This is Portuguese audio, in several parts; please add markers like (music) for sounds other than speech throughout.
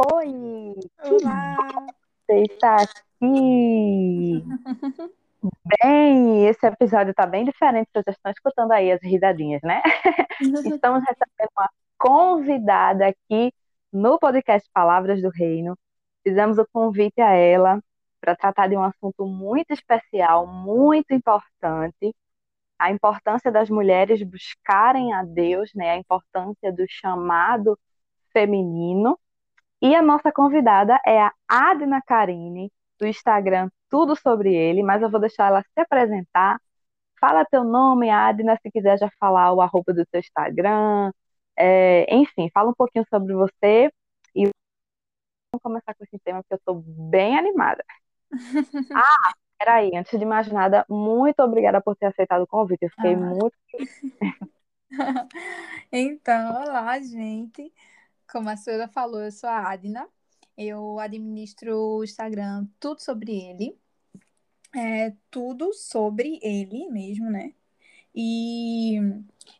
Oi, que Olá! você está aqui. Bem, esse episódio está bem diferente, vocês estão escutando aí as risadinhas, né? (laughs) Estamos recebendo uma convidada aqui no podcast Palavras do Reino. Fizemos o convite a ela para tratar de um assunto muito especial, muito importante, a importância das mulheres buscarem a Deus, né? A importância do chamado feminino. E a nossa convidada é a Adna Karine, do Instagram Tudo Sobre Ele, mas eu vou deixar ela se apresentar. Fala teu nome, Adna, se quiser já falar o arroba do teu Instagram. É, enfim, fala um pouquinho sobre você e vamos começar com esse tema, porque eu estou bem animada. (laughs) Ah, peraí, antes de mais nada, muito obrigada por ter aceitado o convite. Eu fiquei Ah. muito. (laughs) Então, olá, gente. Como a senhora falou, eu sou a Adna. Eu administro o Instagram Tudo Sobre Ele. É tudo sobre ele mesmo, né? E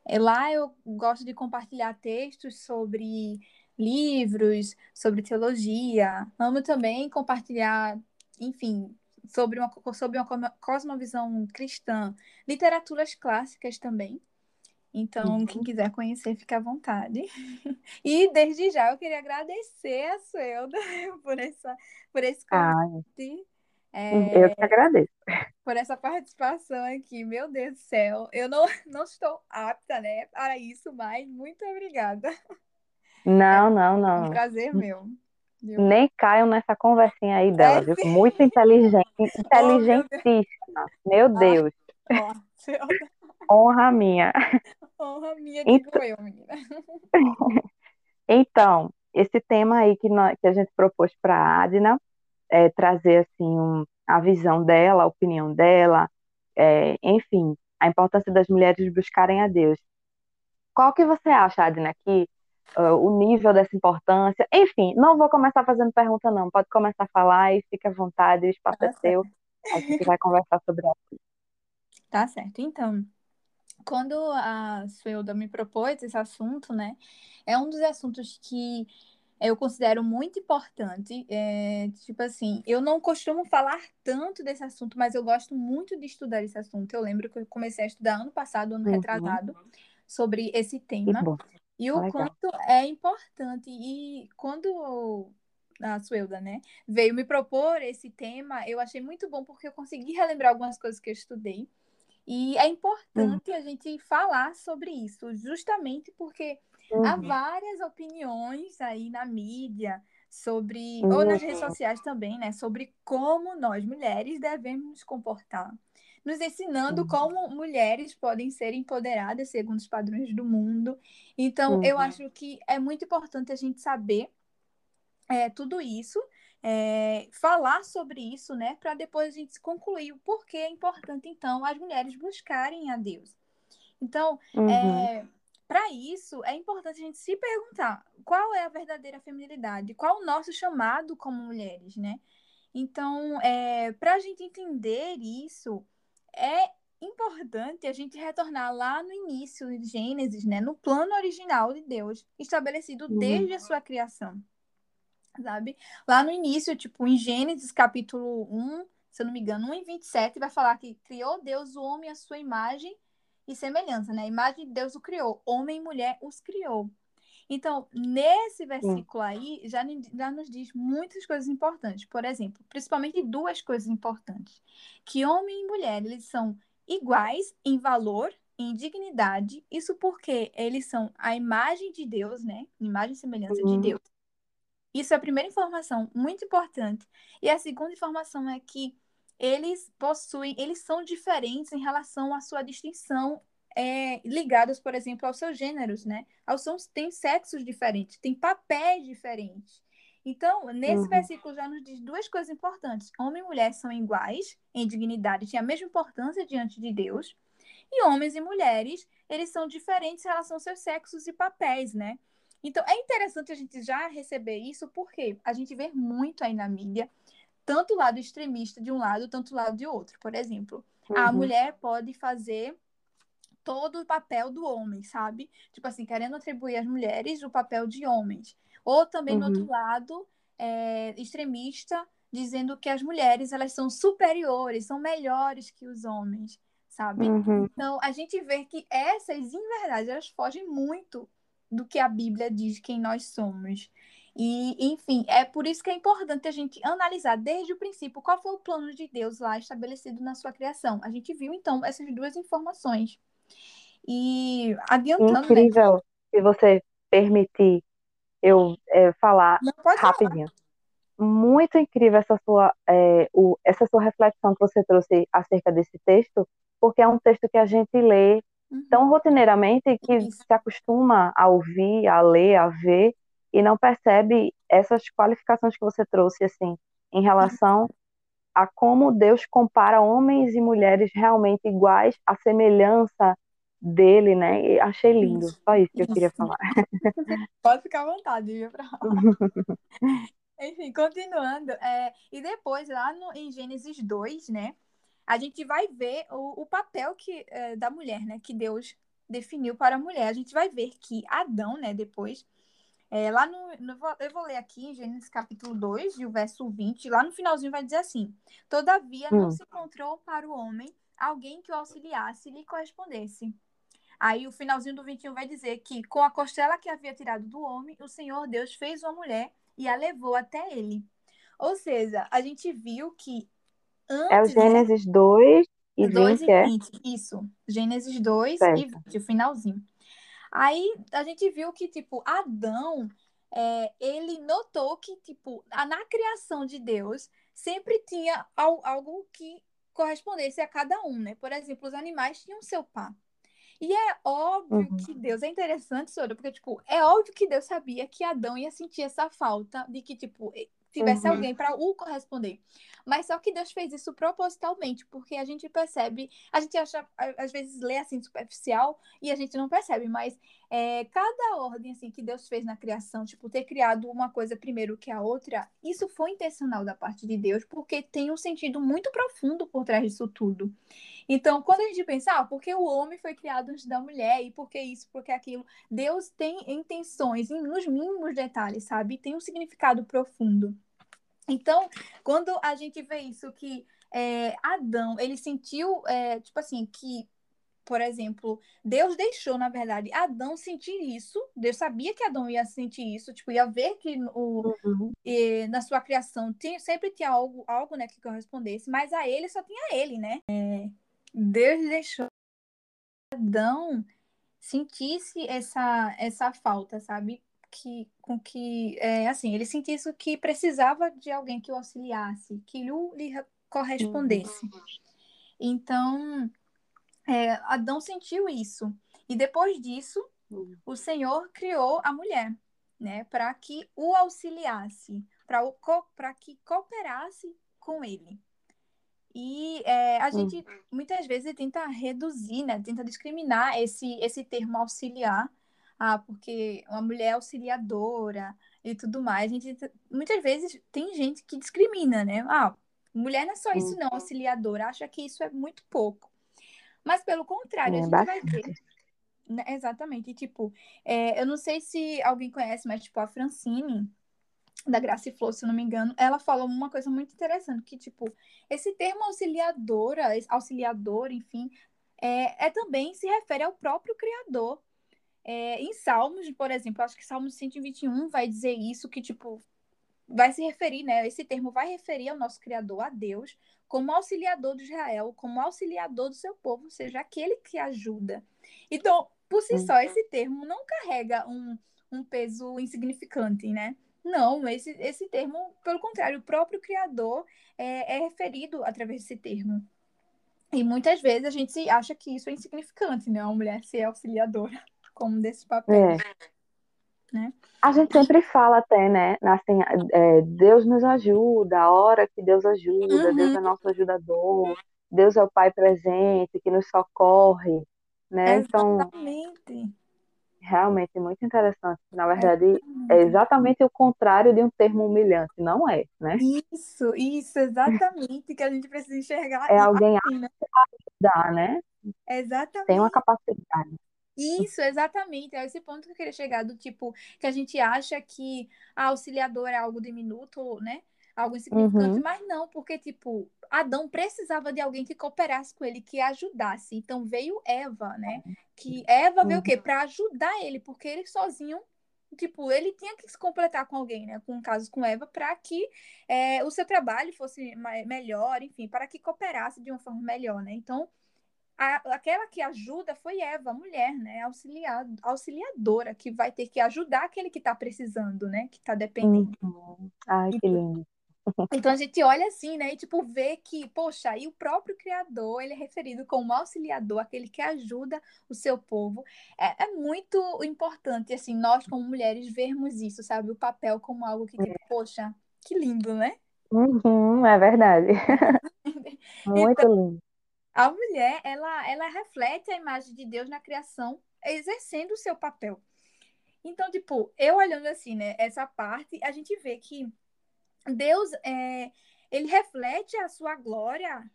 é, lá eu gosto de compartilhar textos sobre livros, sobre teologia. Amo também compartilhar, enfim, sobre uma, sobre uma cosmo- cosmovisão cristã, literaturas clássicas também. Então, quem quiser conhecer, fica à vontade. (laughs) E desde já eu queria agradecer a Suelda (laughs) por, essa, por esse Ai, convite, é, eu que agradeço. por essa participação aqui. Meu Deus do céu, eu não, (laughs) não estou apta, né, para isso, mas muito obrigada. Não, não, Um não. prazer meu. viu? Nem caiam nessa conversinha aí dela, É, viu? Muito inteligente, Oh, meu Deus. inteligentíssima. Meu Ah, Deus, ó, honra minha. honra minha, Então, digo eu, menina. (laughs) então, esse tema aí que, nós- que a gente propôs para a Adna é trazer assim um- a visão dela, a opinião dela, é, enfim, a importância das mulheres buscarem a Deus. Qual que você acha, Adna, que ah, o nível dessa importância? Enfim, não vou começar fazendo pergunta, não. Pode começar a falar e fique à vontade, o espaço é Tá certo. seu. A gente vai conversar sobre (laughs) ela. Tá certo. Então, quando a Suelda me propôs esse assunto, né, é um dos assuntos que eu considero muito importante. É, tipo assim, eu não costumo falar tanto desse assunto, mas eu gosto muito de estudar esse assunto. Eu lembro que eu comecei a estudar ano passado, ano Uhum, retrasado, sobre esse tema. E o legal. quanto é importante. E quando a Suelda, né, veio me propor esse tema, eu achei muito bom porque eu consegui relembrar algumas coisas que eu estudei. E é Uhum, importante a gente falar sobre isso, justamente porque há uhum, várias opiniões aí na mídia sobre, ou nas redes uhum, sociais também, né, sobre como nós mulheres devemos nos comportar, nos ensinando uhum, como mulheres podem ser empoderadas segundo os padrões do mundo. Então, eu uhum, acho que é muito importante a gente saber é, tudo isso, é, falar sobre isso, né, para depois a gente concluir o porquê é importante, então, as mulheres buscarem a Deus. Então, uhum, é, para isso, é importante a gente se perguntar qual é a verdadeira feminilidade, qual o nosso chamado como mulheres, né? Então, é, para a gente entender isso, é importante a gente retornar lá no início de Gênesis, né? No plano original de Deus, estabelecido uhum, desde a sua criação sabe? Lá no início, tipo, em Gênesis capítulo 1, se eu não me engano, 1 e 27, vai falar que criou Deus o homem à sua imagem e semelhança, né? A imagem de Deus o criou, homem e mulher os criou. Então, nesse versículo aí, já, já nos diz muitas coisas importantes. Por exemplo, principalmente duas coisas importantes. Que homem e mulher, eles são iguais em valor, em dignidade. Isso porque eles são a imagem de Deus, né? Imagem e semelhança de uhum, Deus. Isso é a primeira informação, muito importante. E a segunda informação é que eles possuem, eles são diferentes em relação à sua distinção, é, ligados, por exemplo, aos seus gêneros, né? Aos seus, tem sexos diferentes, tem papéis diferentes. Então, nesse uhum, versículo já nos diz duas coisas importantes. Homem e mulher são iguais em dignidade, têm a mesma importância diante de Deus. E homens e mulheres, eles são diferentes em relação aos seus sexos e papéis, né? Então, é interessante a gente já receber isso, porque a gente vê muito aí na mídia, tanto o lado extremista de um lado, tanto o lado de outro. Por exemplo, a uhum, mulher pode fazer todo o papel do homem, sabe? Tipo assim, querendo atribuir às mulheres o papel de homens. Ou também Uhum. no outro lado, é, extremista, dizendo que as mulheres elas são superiores, são melhores que os homens, sabe? Uhum. Então a gente vê que essas, em verdade, elas fogem muito do que a Bíblia diz quem nós somos. E, enfim, é por isso que é importante a gente analisar desde o princípio qual foi o plano de Deus lá estabelecido na sua criação. A gente viu, então, essas duas informações. E adiantando, né? Incrível, se você permitir eu é, falar pode falar. rapidinho. Muito incrível essa sua, é, o, essa sua reflexão que você trouxe acerca desse texto, porque é um texto que a gente lê Uhum. tão rotineiramente que Isso. se acostuma a ouvir, a ler, a ver, e não percebe essas qualificações que você trouxe, assim, em relação a como Deus compara homens e mulheres realmente iguais, a semelhança dele, né? E achei lindo. Só isso que eu queria falar. Pode ficar à vontade, viu. (laughs) Enfim, continuando. é, e depois, lá no, em Gênesis 2, né? A gente vai ver o, o papel que, é, da mulher, né? Que Deus definiu para a mulher. A gente vai ver que Adão, né? Depois, é, lá no, no- Eu vou ler aqui em Gênesis capítulo 2, e o verso 20. Lá no finalzinho vai dizer assim: Todavia não Hum. se encontrou para o homem alguém que o auxiliasse e lhe correspondesse. Aí o finalzinho do 21 vai dizer que com a costela que havia tirado do homem, o Senhor Deus fez uma mulher e a levou até ele. Ou seja, a gente viu que É o antes, Gênesis 2 e 2 20, e é? 20, isso. Gênesis 2 e Certo. 20, o finalzinho. Aí a gente viu que, tipo, Adão, é, ele notou que, tipo, na criação de Deus, sempre tinha al- algo que correspondesse a cada um, né? Por exemplo, os animais tinham seu par. E é óbvio Uhum. que Deus, é interessante, Sora, porque, tipo, é óbvio que Deus sabia que Adão ia sentir essa falta de que, tipo, tivesse Uhum. alguém para o corresponder. Mas só que Deus fez isso propositalmente, porque a gente percebe, a gente acha, às vezes lê assim superficial e a gente não percebe, mas é, cada ordem assim que Deus fez na criação, tipo, ter criado uma coisa primeiro que a outra, isso foi intencional da parte de Deus, porque tem um sentido muito profundo por trás disso tudo. Então, quando a gente pensa, ah, porque o homem foi criado antes da mulher, e por que isso, por que aquilo, Deus tem intenções nos mínimos detalhes, sabe? Tem um significado profundo. Então, quando a gente vê isso, que é, Adão, ele sentiu, é, tipo assim, que, por exemplo, Deus deixou, na verdade, Adão sentir isso, Deus sabia que Adão ia sentir isso, tipo, ia ver que o, Uhum. e na sua criação tinha, sempre tinha algo, algo né, que correspondesse, mas a ele só tinha ele, né? É, Deus deixou Adão sentisse essa, essa falta, sabe? Que, com que, é, assim, ele sentisse que precisava de alguém que o auxiliasse, que lhe, correspondesse. Então, é, Adão sentiu isso. E depois disso, Uhum. o Senhor criou a mulher, né, para que o auxiliasse, para que cooperasse com ele. E é, a gente muitas vezes tenta reduzir, né, tenta discriminar esse, esse termo auxiliar, ah, porque uma mulher auxiliadora e tudo mais. A gente muitas vezes tem gente que discrimina, né? Ah, mulher não é só isso, não, auxiliadora, acha que isso é muito pouco. Mas pelo contrário, a É, gente vai bastante. ver né, Exatamente. E, tipo, é, eu não sei se alguém conhece, mas, tipo, a Francine, da Graça e Flor, se não me engano, ela falou uma coisa muito interessante, que, tipo, esse termo auxiliadora, auxiliador, enfim, é, é também se refere ao próprio Criador. É, em Salmos, por exemplo, acho que Salmos 121 vai dizer isso, que, tipo, vai se referir, né? Esse termo vai referir ao nosso Criador, a Deus, como auxiliador de Israel, como auxiliador do seu povo, ou seja, aquele que ajuda. Então, por si só, esse termo não carrega um, um peso insignificante, né? Não, esse, esse termo, pelo contrário, o próprio Criador é, é referido através desse termo. E muitas vezes a gente se acha que isso é insignificante, né? Uma mulher ser auxiliadora, (laughs) como desse papel. É. Né? A gente sempre fala até, né? Assim, é, Deus nos ajuda, a hora que Deus ajuda, Uhum. Deus é nosso ajudador, Deus é o Pai presente, que nos socorre, né? Então, Exatamente. Realmente muito interessante. Na verdade, é exatamente o contrário de um termo humilhante, não é, né? Isso, isso, exatamente, que a gente precisa enxergar É alguém a assim, né? ajudar, né? Exatamente. Tem uma capacidade. Isso, exatamente. É esse ponto que eu queria chegar, do tipo, que a gente acha que a auxiliadora é algo diminuto, né? Algo insignificante, Uhum, mas não, porque, tipo, Adão precisava de alguém que cooperasse com ele, que ajudasse. Então veio Eva, né? Que Eva veio o uhum, quê? Para ajudar ele, porque ele sozinho, tipo, ele tinha que se completar com alguém, né? Com um caso com Eva, para que é, o seu trabalho fosse melhor, enfim, para que cooperasse de uma forma melhor, né? Então a, aquela que ajuda foi Eva, a mulher, né? Auxiliar, auxiliadora, que vai ter que ajudar aquele que está precisando, né? Que está dependendo. uhum. Ai, que lindo. Então a gente olha assim, né? E tipo, vê que, poxa, aí o próprio Criador, ele é referido como auxiliador, aquele que ajuda o seu povo. É, é muito importante, assim, nós como mulheres vermos isso, sabe? O papel como algo que, tipo, poxa, que lindo, né? Uhum, é verdade. (laughs) Muito Então, lindo. a mulher, ela, ela reflete a imagem de Deus na criação, exercendo o seu papel. Então, tipo, eu olhando assim, né, essa parte, a gente vê que Deus, é, ele reflete a sua glória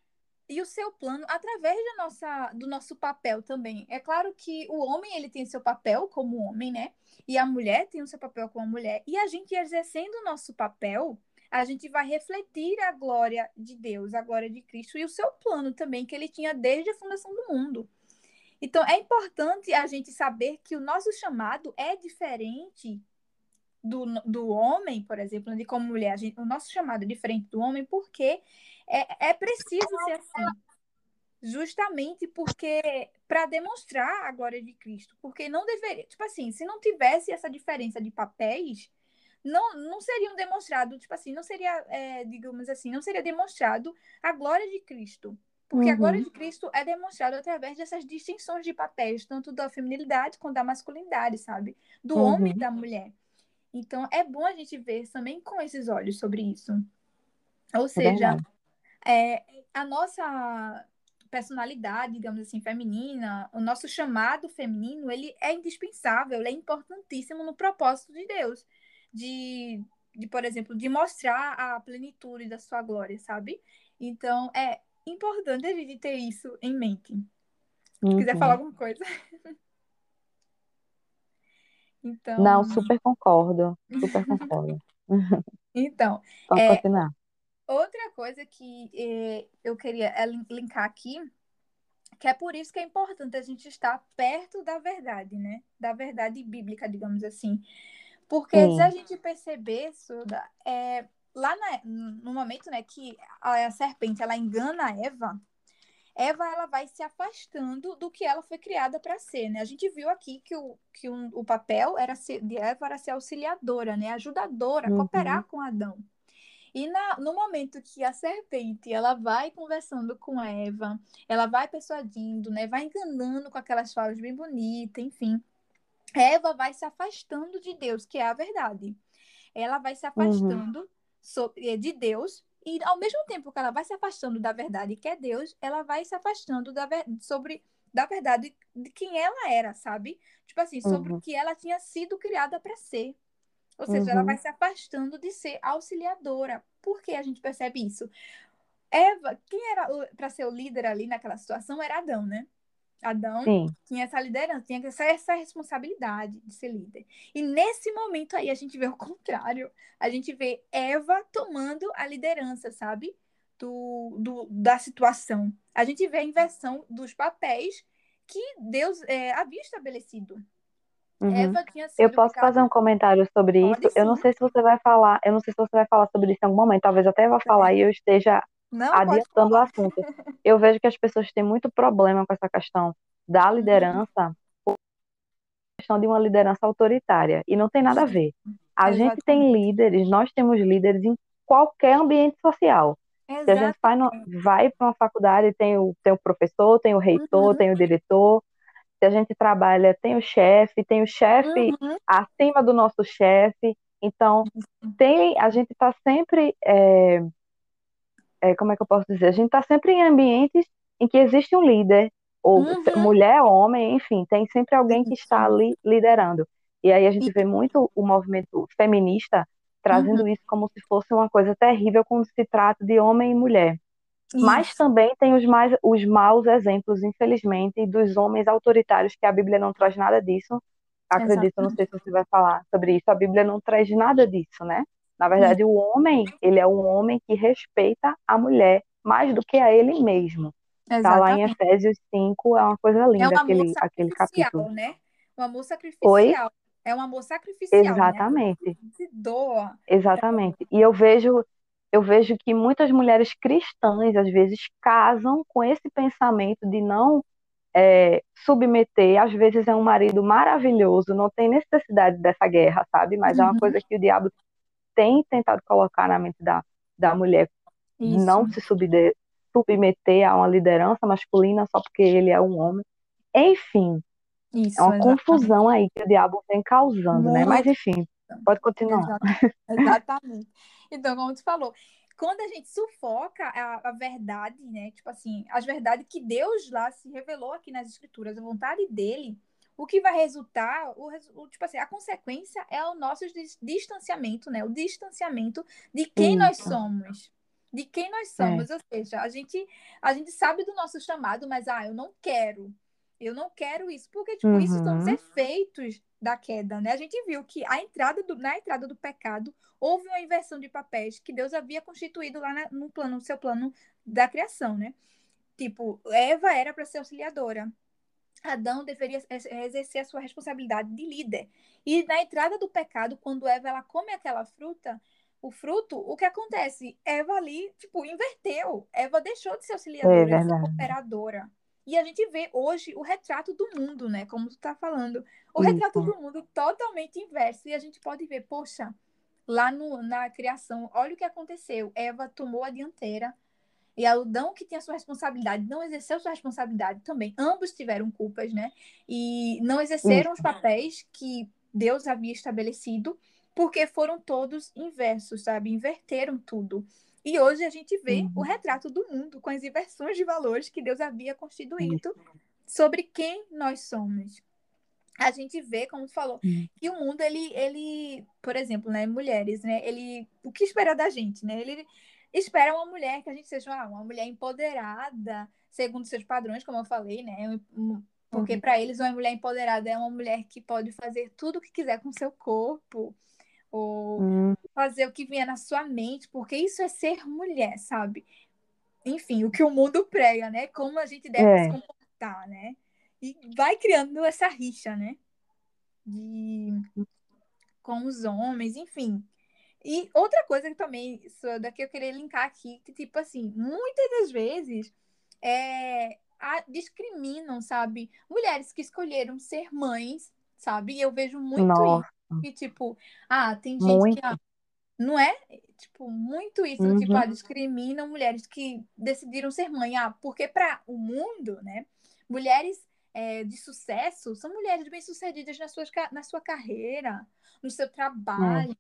e o seu plano através da nossa, do nosso papel também. É claro que o homem, ele tem seu papel como homem, né? E a mulher tem o seu papel como mulher. E a gente exercendo o nosso papel, a gente vai refletir a glória de Deus, a glória de Cristo e o seu plano também, que ele tinha desde a fundação do mundo. Então, é importante a gente saber que o nosso chamado é diferente do, do homem, por exemplo, de como mulher. Gente, o nosso chamado é diferente do homem porque é, é preciso ser assim. Justamente porque para demonstrar a glória de Cristo, porque não deveria, tipo assim, se não tivesse essa diferença de papéis, não, não seriam demonstrado, tipo assim, não seria, é, digamos assim, não seria demonstrado a glória de Cristo. Porque a glória Uhum, de Cristo é demonstrada através dessas distinções de papéis, tanto da feminilidade quanto da masculinidade, sabe? Do homem e uhum, da mulher. Então, é bom a gente ver também com esses olhos sobre isso. Ou é seja, é, a nossa personalidade, digamos assim, feminina, o nosso chamado feminino, ele é indispensável, ele é importantíssimo no propósito de Deus, de, de, por exemplo, de mostrar a plenitude da sua glória, sabe? Então, é importante a gente ter isso em mente. Se quiser falar Uhum. alguma coisa. (laughs) Não, Então, super concordo. Super concordo. (laughs) então, Pode é, continuar. outra coisa que eh, eu queria é linkar aqui que é por isso que é importante a gente estar perto da verdade, né? Da verdade bíblica, digamos assim. Porque se a Sim. gente perceber, Suda, é, lá na, no momento né, que a, a serpente ela engana a Eva, Eva ela vai se afastando do que ela foi criada para ser, né? A gente viu aqui que o, que o, o papel era ser, de Eva era ser auxiliadora, né? Ajudadora, cooperar Uhum, com Adão. E na, no momento que a serpente ela vai conversando com Eva, ela vai persuadindo, né, vai enganando com aquelas falas bem bonitas, enfim, Eva vai se afastando de Deus, que é a verdade. Ela vai se uhum, afastando de Deus e ao mesmo tempo que ela vai se afastando da verdade, que é Deus, ela vai se afastando da sobre da verdade de quem ela era, sabe? Tipo assim, sobre o uhum, que ela tinha sido criada para ser. Ou seja, ela vai uhum. se afastando de ser auxiliadora. Por que a gente percebe isso? Eva, quem era para ser o líder ali naquela situação era Adão, né? Adão Sim. tinha essa liderança, tinha essa, essa responsabilidade de ser líder. E nesse momento aí a gente vê o contrário. A gente vê Eva tomando a liderança, sabe? Do, do, da situação. A gente vê a inversão dos papéis que Deus é, havia estabelecido. Uhum. Eva tinha Eu posso fazer um comentário sobre isso? Pode Eu não sim. sei se você vai falar, eu não sei se você vai falar sobre isso em algum momento, talvez até vá falar e eu esteja Não, adiantando o assunto. Eu vejo que as pessoas têm muito problema com essa questão da Uhum. liderança, questão de uma liderança autoritária, e não tem nada a ver. A gente tem Exatamente. líderes, nós temos líderes em qualquer ambiente social. Se a gente vai, no- Exatamente. vai para uma faculdade, tem o, tem o professor, tem o reitor, Uhum. tem o diretor, se a gente trabalha, tem o chefe, tem o chefe Uhum. acima do nosso chefe. Então, tem, a gente está sempre, é, é, como é que eu posso dizer? A gente está sempre em ambientes em que existe um líder, ou Uhum. mulher, homem, enfim, tem sempre alguém que está ali liderando. E aí a gente vê muito o movimento feminista Uhum. trazendo isso como se fosse uma coisa terrível quando se trata de homem e mulher. Mas Isso, também tem os, mais, os maus exemplos, infelizmente, dos homens autoritários, que a Bíblia não traz nada disso. Acredito, não sei exatamente. se você vai falar sobre isso, a Bíblia não traz nada disso, né? Na verdade, o homem, ele é um homem que respeita a mulher mais do que a ele mesmo. Tá lá em exatamente. Efésios 5, é uma coisa É um linda amor aquele, aquele capítulo. sacrificial, né? Um amor Oi? sacrificial. É um amor sacrificial, né? Exatamente, se doa. exatamente. E eu vejo, eu vejo que muitas mulheres cristãs, às vezes, casam com esse pensamento de não é, submeter. Às vezes é um marido maravilhoso, não tem necessidade dessa guerra, sabe? Mas é uma Uhum, coisa que o diabo tem tentado colocar na mente da, da mulher, Isso, não se subde- submeter a uma liderança masculina só porque ele é um homem. Enfim, é isso, uma exatamente. confusão aí que o diabo vem causando, né? Mas Muito. enfim, pode continuar. Exa- Exatamente. Então, como tu falou, quando a gente sufoca a, a verdade, né? Tipo assim, as verdades que Deus lá se revelou aqui nas escrituras, a vontade dele, o que vai resultar, o, o- tipo assim, a consequência é o nosso dis- distanciamento, né? O distanciamento de quem nós Isso, somos. De quem nós é. somos, ou seja, a gente, a gente sabe do nosso chamado, mas ah, eu não quero. Eu não quero isso, porque tipo, isso são os Uhum, efeitos da queda, né? A gente viu que a entrada do, na entrada do pecado houve uma inversão de papéis que Deus havia constituído lá na, no plano, no seu plano da criação, né? Tipo, Eva era para ser auxiliadora. Adão deveria exercer a sua responsabilidade de líder. E na entrada do pecado, quando Eva ela come aquela fruta, o fruto, o que acontece? Eva ali, tipo, inverteu. Eva deixou de ser é auxiliadora, de ser cooperadora. E a gente vê hoje o retrato do mundo, né? Como tu tá falando. O retrato Isso. do mundo totalmente inverso. E a gente pode ver, poxa, lá no, na criação, olha o que aconteceu. Eva tomou a dianteira e Adão, que tinha sua responsabilidade, não exerceu sua responsabilidade também. Ambos tiveram culpas, né? E não exerceram os papéis que Deus havia estabelecido, porque foram todos inversos, sabe? Inverteram tudo. E hoje a gente vê o Uhum, retrato do mundo com as inversões de valores que Deus havia constituído sobre quem nós somos. A gente vê, como tu falou, Uhum. que o mundo, ele, ele, por exemplo, né, mulheres, né, ele, o que espera da gente, né? Ele espera uma mulher que a gente seja ah, uma mulher empoderada, segundo seus padrões, como eu falei, né? Porque Uhum. para eles uma mulher empoderada é uma mulher que pode fazer tudo o que quiser com seu corpo, ou Hum, fazer o que vier na sua mente, porque isso é ser mulher, sabe? Enfim, o que o mundo prega, né? Como a gente deve se É. comportar, né? E vai criando essa rixa, né? De com os homens, enfim. E outra coisa que também, Suda, que eu queria linkar aqui, que, tipo assim, muitas das vezes é, a- discriminam, sabe? Mulheres que escolheram ser mães, sabe? E eu vejo muito isso. Nossa, E, tipo, ah, tem gente que, ah, muito. não é? Tipo, muito isso, do tipo, Uhum. ah, discriminam mulheres que decidiram ser mãe. Ah, porque para o mundo, né? Mulheres é, de sucesso são mulheres bem-sucedidas na sua, na sua carreira, no seu É. trabalho.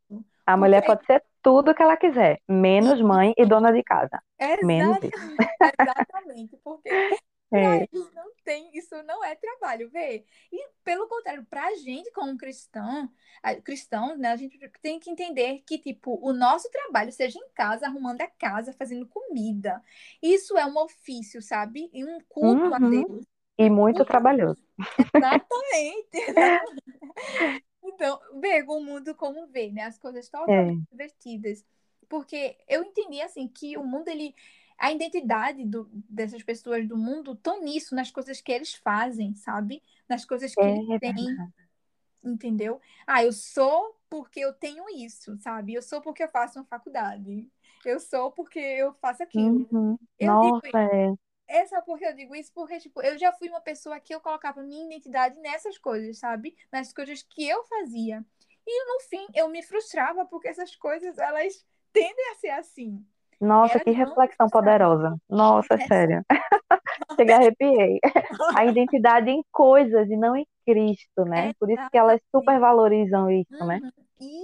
A Porque mulher pode ser tudo que ela quiser, menos mãe e dona de casa. Menos Exatamente, isso. exatamente, porque (laughs) É, eles não tem, isso não é trabalho, vê? E pelo contrário, para a gente como cristão, a- cristão, né, a gente tem que entender que tipo, o nosso trabalho seja em casa, arrumando a casa, fazendo comida. Isso é um ofício, sabe? E um culto a uhum. Deus. E muito trabalhoso. Exatamente, exatamente. Então, ver o mundo como vê, né? As coisas totalmente É, divertidas. Porque eu entendi, assim, que o mundo, ele... A identidade do, dessas pessoas do mundo estão nisso, nas coisas que eles fazem, sabe? Nas coisas que eles é têm, verdade. entendeu? Ah, eu sou porque eu tenho isso, sabe? Eu sou porque eu faço uma faculdade. Eu sou porque eu faço aquilo. Uhum. Eu digo Nossa, é. é só porque eu digo isso, porque, tipo, eu já fui uma pessoa que eu colocava minha identidade nessas coisas, sabe? Nas coisas que eu fazia. E no fim, eu me frustrava porque essas coisas, elas tendem a ser assim. Nossa, Elas que reflexão poderosa. Nossa, é É sério. (laughs) Chega, arrepiei. A identidade em coisas e não em Cristo, né? (laughs) Por isso que elas super valorizam isso, né?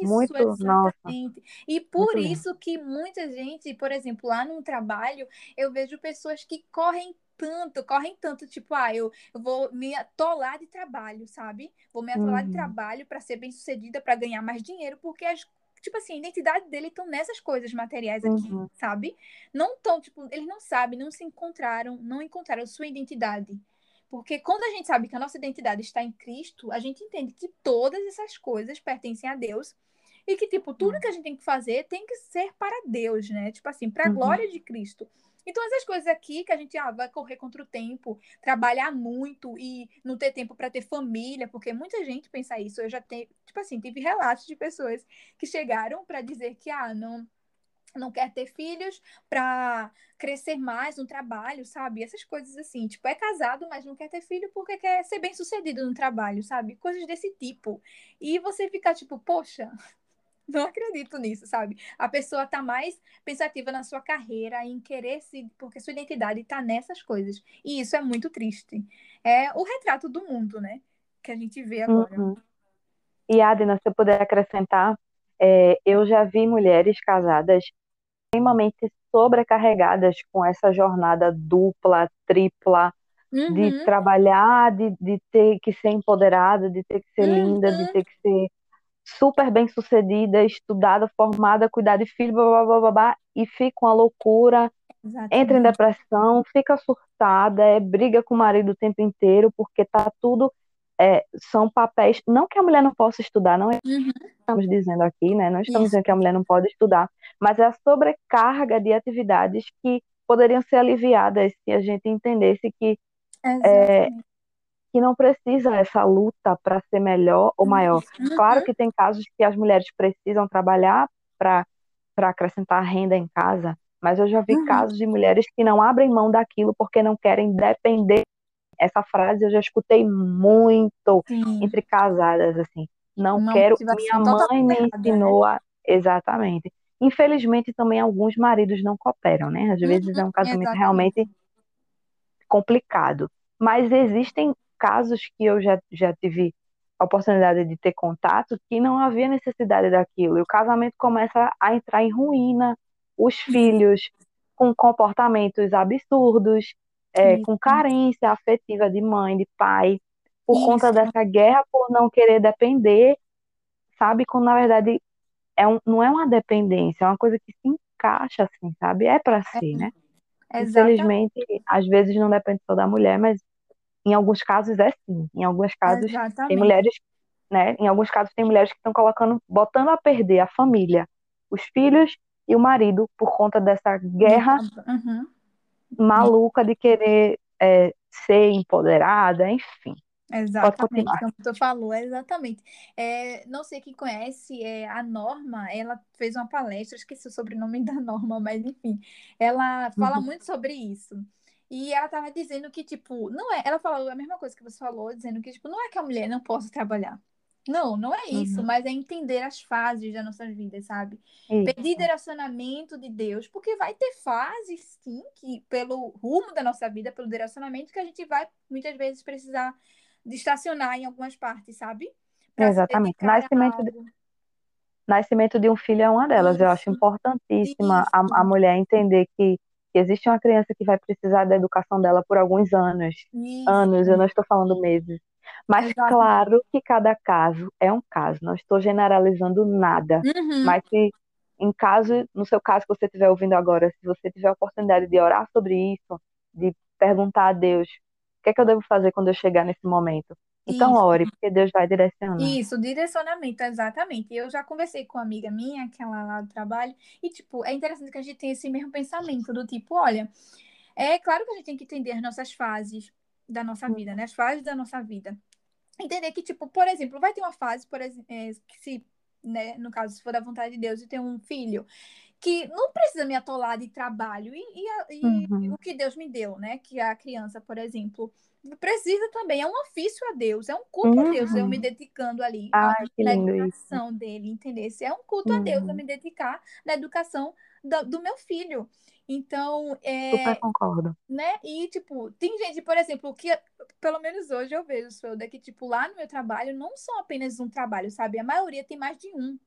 Isso, Muito, nossa, exatamente. E por muito lindo. isso que muita gente, por exemplo, lá no trabalho, eu vejo pessoas que correm tanto, correm tanto, tipo, ah, eu, eu vou me atolar de trabalho, sabe? Vou me atolar de Uhum. trabalho para ser bem-sucedida, para ganhar mais dinheiro, porque as tipo assim, a identidade dele estão nessas coisas materiais aqui, uhum. sabe? Não tão, tipo, eles não sabem, não se encontraram, não encontraram sua identidade. Porque quando a gente sabe que a nossa identidade está em Cristo, a gente entende que todas essas coisas pertencem a Deus e que, tipo, tudo uhum. que a gente tem que fazer tem que ser para Deus, né? Tipo assim, para a uhum. glória de Cristo. Então, essas coisas aqui que a gente ah, vai correr contra o tempo, trabalhar muito e não ter tempo para ter família, porque muita gente pensa isso. Eu já tenho, tipo assim, tive relatos de pessoas que chegaram para dizer que, ah, não, não quer ter filhos para crescer mais no trabalho, sabe? Essas coisas assim, tipo, é casado, mas não quer ter filho porque quer ser bem sucedido no trabalho, sabe? Coisas desse tipo. E você fica tipo, poxa, (laughs) não acredito nisso, sabe? A pessoa tá mais pensativa na sua carreira, em querer se. porque sua identidade tá nessas coisas. E isso é muito triste. É o retrato do mundo, né? Que a gente vê agora. Uhum. E, Adina, se eu puder acrescentar, é, eu já vi mulheres casadas extremamente sobrecarregadas com essa jornada dupla, tripla, uhum. de trabalhar, de, de ter que ser empoderada, de ter que ser uhum. linda, de ter que ser super bem sucedida, estudada, formada, cuidar de filho, blá, blá, blá, blá, e fica uma loucura, Exatamente. entra em depressão, fica surtada, é, briga com o marido o tempo inteiro, porque tá tudo. É, são papéis. Não que a mulher não possa estudar, não uhum. estamos dizendo aqui, né? Não estamos Isso. dizendo que a mulher não pode estudar, mas é a sobrecarga de atividades que poderiam ser aliviadas se a gente entendesse que é, que não precisa essa luta para ser melhor ou maior. Uhum. Claro que tem casos que as mulheres precisam trabalhar para acrescentar renda em casa, mas eu já vi uhum. casos de mulheres que não abrem mão daquilo porque não querem depender. Essa frase eu já escutei muito Sim. entre casadas, assim. Não Uma quero. Minha mãe me né? ensinou a. Exatamente. Infelizmente, também alguns maridos não cooperam, né? Às vezes é um uhum, casamento Exatamente. realmente complicado. Mas existem casos que eu já, já tive a oportunidade de ter contato que não havia necessidade daquilo. E o casamento começa a entrar em ruína, os filhos com comportamentos absurdos, é, com carência afetiva de mãe, de pai, por Isso. conta dessa guerra por não querer depender, sabe? Quando na verdade é um, não é uma dependência, é uma coisa que se encaixa assim, sabe? É para ser, né? Exatamente. Infelizmente, às vezes não depende só da mulher, mas em alguns casos é sim. Em alguns casos Exatamente. tem mulheres, né? Em alguns casos tem mulheres que estão colocando, botando a perder a família, os filhos e o marido por conta dessa guerra uhum. Maluca de querer é, ser empoderada, enfim. Exatamente, como tu falou, exatamente. É, não sei quem conhece, é, a Norma, ela fez uma palestra, esqueci o sobrenome (laughs) da Norma, mas enfim, ela fala uhum. muito sobre isso. E ela tava dizendo que, tipo, não é. Ela falou a mesma coisa que você falou, dizendo que, tipo, não é que a mulher não possa trabalhar. Não, não é isso, uhum. mas é entender as fases da nossa vida, sabe? Isso. Pedir direcionamento de Deus, porque vai ter fases, sim, que pelo rumo da nossa vida, pelo direcionamento, que a gente vai muitas vezes precisar de estacionar em algumas partes, sabe? Pra Exatamente. Nascimento de, nascimento de um filho é uma delas. Isso. Eu acho importantíssima a, a mulher entender que que existe uma criança que vai precisar da educação dela por alguns anos. Isso. Anos, eu não estou falando meses. Mas Exato. claro que cada caso é um caso, não estou generalizando nada. Uhum. Mas se em caso, no seu caso que você estiver ouvindo agora, se você tiver a oportunidade de orar sobre isso, de perguntar a Deus, o que é que eu devo fazer quando eu chegar nesse momento? Então, Isso. ore, porque Deus vai direcionar. Isso, direcionamento, exatamente. Eu já conversei com uma amiga minha, aquela lá do trabalho, e, tipo, é interessante que a gente tenha esse mesmo pensamento, do tipo, olha, é claro que a gente tem que entender as nossas fases da nossa hum. vida, né? As fases da nossa vida. Entender que, tipo, por exemplo, vai ter uma fase, por exemplo, é, que se, né, no caso, se for da vontade de Deus, e ter um filho, que não precisa me atolar de trabalho e, e, e uhum. o que Deus me deu, né? Que a criança, por exemplo, precisa também, é um ofício a Deus, é um culto uhum. a Deus, eu me uhum. dedicando ali Ai, na educação dele, entendeu? É um culto uhum. a Deus, eu uhum. me dedicar na educação do, do meu filho. Então, é. Super concordo. Né? E, tipo, tem gente, por exemplo, que, pelo menos hoje eu vejo, Felda, que, tipo, lá no meu trabalho não são apenas um trabalho, sabe? A maioria tem mais de um.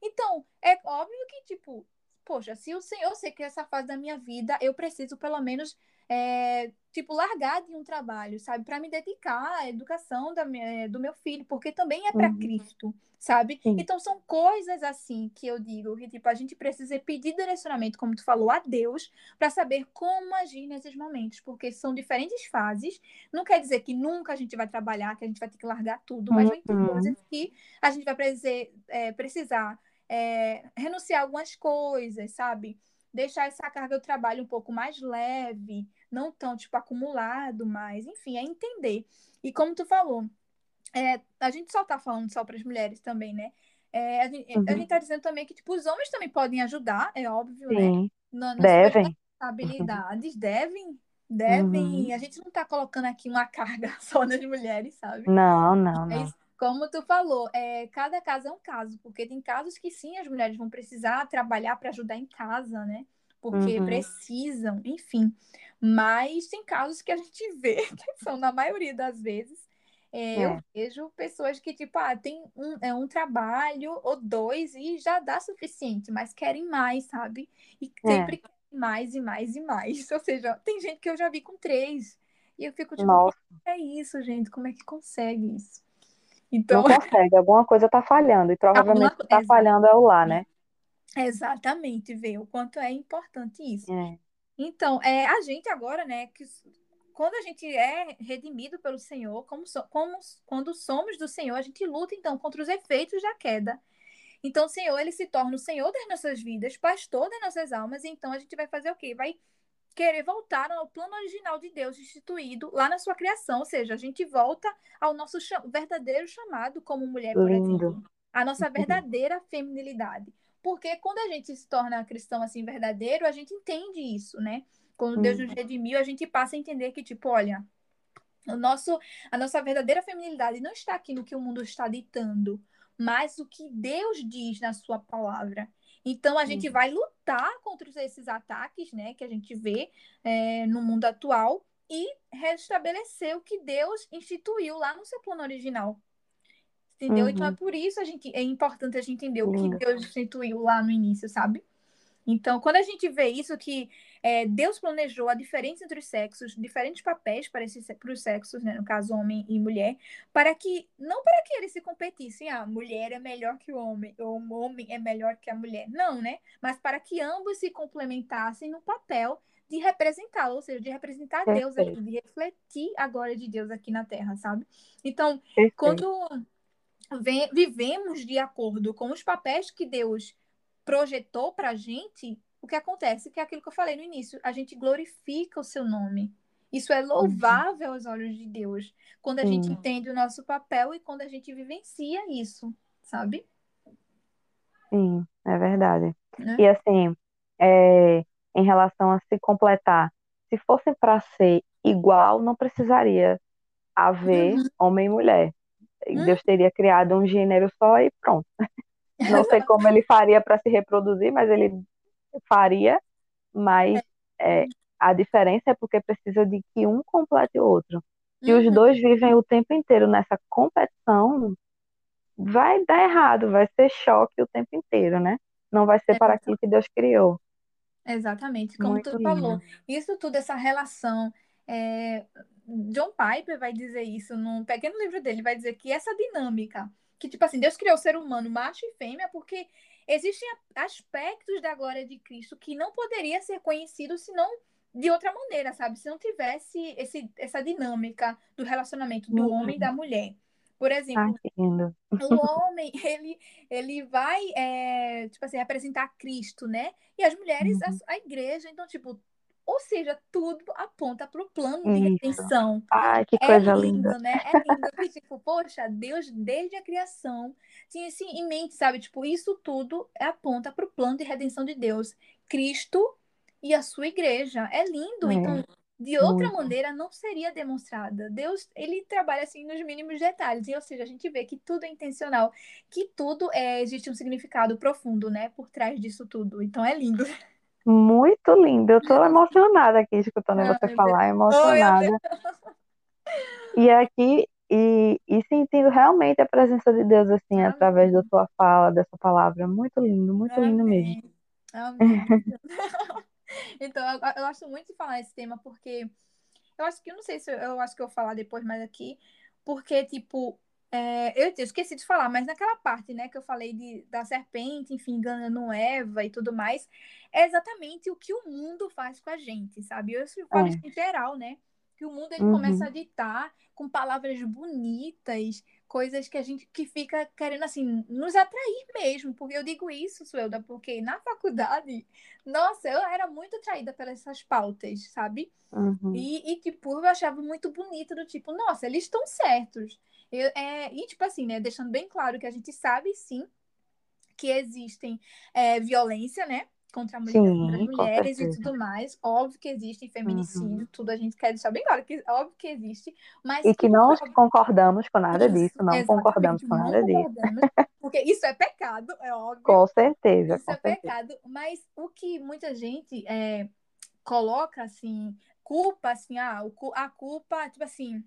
Então, é óbvio que, tipo, poxa, se o Senhor sei que essa fase da minha vida eu preciso pelo menos é, tipo, largar de um trabalho, sabe? Para me dedicar à educação da minha, do meu filho, porque também é para uhum. Cristo, sabe? Sim. Então são coisas assim que eu digo que, tipo, a gente precisa pedir direcionamento, como tu falou, a Deus, para saber como agir nesses momentos, porque são diferentes fases. Não quer dizer que nunca a gente vai trabalhar, que a gente vai ter que largar tudo, mas uhum. uhum. coisas que a gente vai precisar, é, precisar é, renunciar a algumas coisas, sabe? Deixar essa carga do trabalho um pouco mais leve, não tão, tipo, acumulado, mas, enfim, é entender. E como tu falou, é, a gente só tá falando só para as mulheres também, né? É, a, gente, uhum. a gente tá dizendo também que, tipo, os homens também podem ajudar, é óbvio, né? Sim. né? nas devem. habilidades, devem, devem. Uhum. A gente não tá colocando aqui uma carga (laughs) só nas mulheres, sabe? Não, não, Mas, não. Como tu falou, é, cada caso é um caso, porque tem casos que sim, as mulheres vão precisar trabalhar para ajudar em casa, né? Porque uhum. precisam, enfim. Mas tem casos que a gente vê, (laughs) que são na maioria das vezes, é, é. eu vejo pessoas que, tipo, ah, tem um, é, um trabalho ou dois e já dá suficiente, mas querem mais, sabe? E é. sempre querem mais e mais e mais. (laughs) Ou seja, tem gente que eu já vi com três. E eu fico tipo, Nossa. é isso, gente? Como é que consegue isso? Então... Não consegue, alguma coisa está falhando. E provavelmente o que está falhando é o lá, né? Exatamente, ver o quanto é importante isso. É. Então, é, a gente agora, né, que quando a gente é redimido pelo Senhor, como, so, como quando somos do Senhor, a gente luta então contra os efeitos da queda. Então, o Senhor, ele se torna o Senhor das nossas vidas, pastor das nossas almas, e então a gente vai fazer o quê? Vai querer voltar ao plano original de Deus instituído lá na sua criação, ou seja, a gente volta ao nosso verdadeiro chamado como mulher, por Lindo. exemplo, a nossa verdadeira feminilidade. Porque quando a gente se torna cristão assim verdadeiro, a gente entende isso, né? Quando Deus nos redimiu, a gente passa a entender que tipo, olha, o nosso a nossa verdadeira feminilidade não está aqui no que o mundo está ditando, mas o que Deus diz na sua palavra. Então a gente vai lutar contra esses ataques, né, que a gente vê é, no mundo atual e restabelecer o que Deus instituiu lá no seu plano original. Entendeu? Uhum. Então é uhum. por isso a gente é importante a gente entender o que Deus instituiu lá no início, sabe? Então, quando a gente vê isso, que é, Deus planejou a diferença entre os sexos, diferentes papéis para, esses, para os sexos, né, no caso homem e mulher, para que, não para que eles se competissem, a ah, mulher é melhor que o homem, ou o homem é melhor que a mulher, não, né? Mas para que ambos se complementassem no papel de representá-lo, ou seja, de representar Perfeito. Deus aqui, de refletir a glória de Deus aqui na Terra, sabe? Então, Perfeito. quando vivemos de acordo com os papéis que Deus projetou para a gente, o que acontece? Que é aquilo que eu falei no início, a gente glorifica o seu nome. Isso é louvável uhum. aos olhos de Deus, quando a gente entende o nosso papel e quando a gente vivencia isso, sabe? Sim, é verdade. Né? E assim, é, em relação a se completar, se fosse para ser igual, não precisaria haver uhum. homem e mulher. Hum? Deus teria criado um gênero só e pronto. Não sei como ele faria para se reproduzir, mas ele faria. Mas é, a diferença é porque precisa de que um complete o outro. Uhum. os dois vivem o tempo inteiro nessa competição, vai dar errado, vai ser choque o tempo inteiro, né? Não vai ser é para aquilo que Deus criou. Exatamente, como Muito tu lindo. falou. Isso tudo, essa relação. É... John Piper vai dizer isso num pequeno livro dele, vai dizer que essa dinâmica que, tipo assim, Deus criou o ser humano macho e fêmea porque existem aspectos da glória de Cristo que não poderia ser conhecido senão de outra maneira, sabe? Se não tivesse esse, essa dinâmica do relacionamento do uhum. homem e da mulher. Por exemplo, ah, o homem, (laughs) ele, ele vai, é, tipo assim, representar Cristo, né? E as mulheres, uhum. a, a igreja. Então, tipo, ou seja, tudo aponta para o plano de redenção. Ai, que é coisa lindo, linda. né? É lindo. que, tipo, poxa, Deus, desde a criação, tinha assim em mente, sabe? Tipo, isso tudo aponta para o plano de redenção de Deus. Cristo e a sua igreja. É lindo. É, então, de outra muito. maneira, não seria demonstrada. Deus, ele trabalha assim nos mínimos detalhes. E, ou seja, a gente vê que tudo é intencional, que tudo é, existe um significado profundo, né? Por trás disso tudo. Então, é lindo. Muito lindo. Eu tô (laughs) emocionada aqui escutando Ai, você falar, emocionada. e aqui, e, e sentindo realmente a presença de Deus, assim, Amém. através da sua fala, dessa palavra. Muito lindo, muito Amém. lindo mesmo. (laughs) (laughs) então, eu, eu gosto muito de falar esse tema porque eu acho que, eu não sei se eu, eu acho que eu vou falar depois mais aqui, porque, tipo, é, eu, eu, esqueci de falar, mas naquela parte, né, que eu falei de, da serpente, enfim, enganando Eva e tudo mais, é exatamente o que o mundo faz com a gente, sabe? Eu falo é. isso em geral, né? Que o mundo ele uhum. começa a ditar com palavras bonitas, coisas que a gente que fica querendo assim nos atrair mesmo, porque eu digo isso, Suelda, porque na (laughs) faculdade, nossa, eu era muito atraída pelas essas pautas, sabe? Uhum. E, e, tipo, eu achava muito bonito do tipo, nossa, eles estão certos. Eu, é, e, tipo assim, né, deixando bem claro que a gente sabe, sim, que existem é, violência, né? Contra, mulher, sim, contra mulheres e tudo mais. Óbvio que existe feminicídio, uhum. tudo a gente quer deixar bem claro, que óbvio que existe, mas... E que não concordamos com nada isso, disso, não concordamos com nada disso. Porque isso é pecado, é óbvio. Com certeza. Isso com é certeza. pecado, mas o que muita gente é, coloca, assim, culpa, assim, ah, a culpa, tipo assim,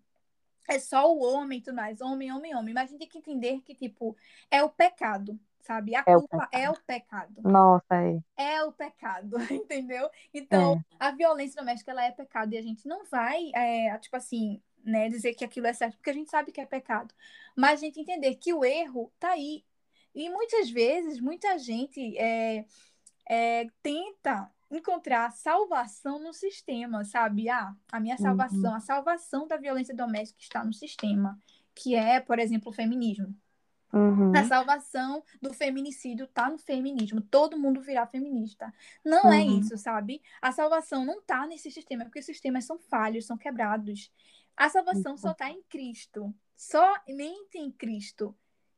é só o homem e tudo mais, homem, homem, homem. Mas a gente tem que entender que, tipo, é o pecado, sabe? A é culpa o é o pecado. Nossa, é. É o pecado, (laughs) entendeu? Então, é. a violência doméstica, ela é pecado e a gente não vai, é, tipo assim, né, dizer que aquilo é certo, porque a gente sabe que é pecado. Mas a gente entender que o erro tá aí. E muitas vezes, muita gente é, é, tenta encontrar salvação no sistema, sabe? Ah, a minha salvação, uhum. a salvação da violência doméstica está no sistema, que é, por exemplo, o feminismo. Uhum. A salvação do feminicídio está no feminismo. Todo mundo virá feminista. Não é uhum. é isso, sabe? A salvação não está nesse sistema, porque os sistemas são falhos, são quebrados. A salvação só está em Cristo. Somente em Cristo.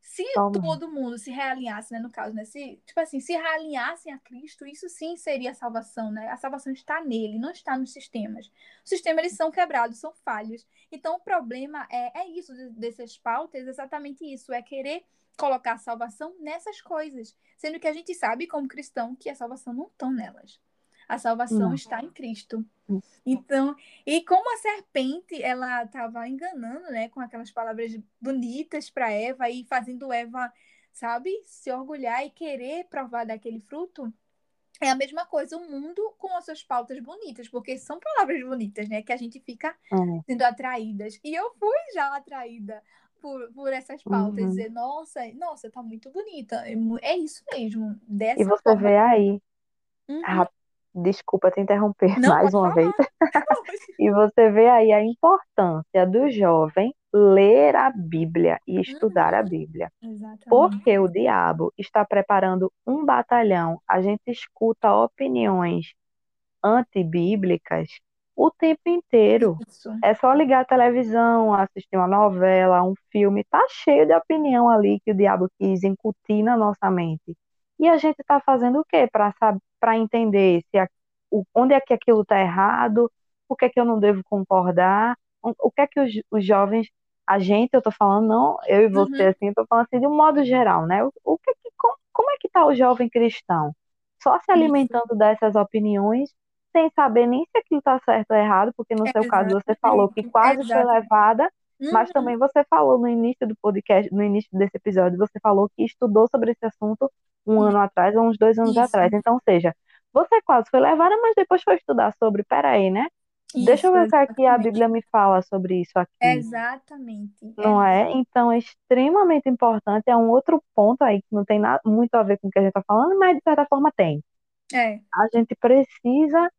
Se Toma. todo mundo se realinhasse, né, no caso, né, se, tipo assim, se realinhassem a Cristo, isso sim seria a salvação, né? A salvação está nele, não está nos sistemas. Os sistemas, eles são quebrados, são falhos. Então, o problema é, é isso, dessas pautas, exatamente isso, é querer colocar a salvação nessas coisas, sendo que a gente sabe, como cristão, que a salvação não está nelas. A salvação está em Cristo. Então, e como a serpente, ela estava enganando, né, com aquelas palavras bonitas para Eva e fazendo Eva, sabe, se orgulhar e querer provar daquele fruto, é a mesma coisa o mundo com as suas pautas bonitas, porque são palavras bonitas, né, que a gente fica uhum. sendo atraídas. E eu fui já atraída por, por essas pautas, uhum. dizer, nossa, nossa, tá muito bonita. É, é isso mesmo. Dessa e você forma. vê aí, uhum. Desculpa te interromper Não, mais uma vez. (laughs) e você vê aí a importância do jovem ler a Bíblia e estudar uhum. a Bíblia. Exatamente. Porque o diabo está preparando um batalhão, a gente escuta opiniões antibíblicas o tempo inteiro. Isso. É só ligar a televisão, assistir uma novela, um filme, tá cheio de opinião ali que o diabo quis incutir na nossa mente. E a gente está fazendo o quê para entender se a, o, onde é que aquilo está errado, o que é que eu não devo concordar, o, o que é que os, os, jovens, a gente, eu estou falando, não eu e você, uhum. assim, estou falando assim de um modo geral, né? O, o que, é que como, como, é que está o jovem cristão? Só se alimentando Isso. dessas opiniões, sem saber nem se aquilo está certo ou errado, porque no seu caso você falou que quase foi levada Uhum. Mas também você falou no início do podcast, no início desse episódio, você falou que estudou sobre esse assunto um ano atrás ou uns dois anos Isso. atrás. Então, ou seja, você quase foi levada, mas depois foi estudar sobre. Peraí, né? Isso, Deixa eu ver o que aqui a Bíblia me fala sobre isso aqui. Exatamente. Não é? Então é extremamente importante. É um outro ponto aí que não tem nada, muito a ver com o que a gente está falando, mas de certa forma tem. É. A gente precisa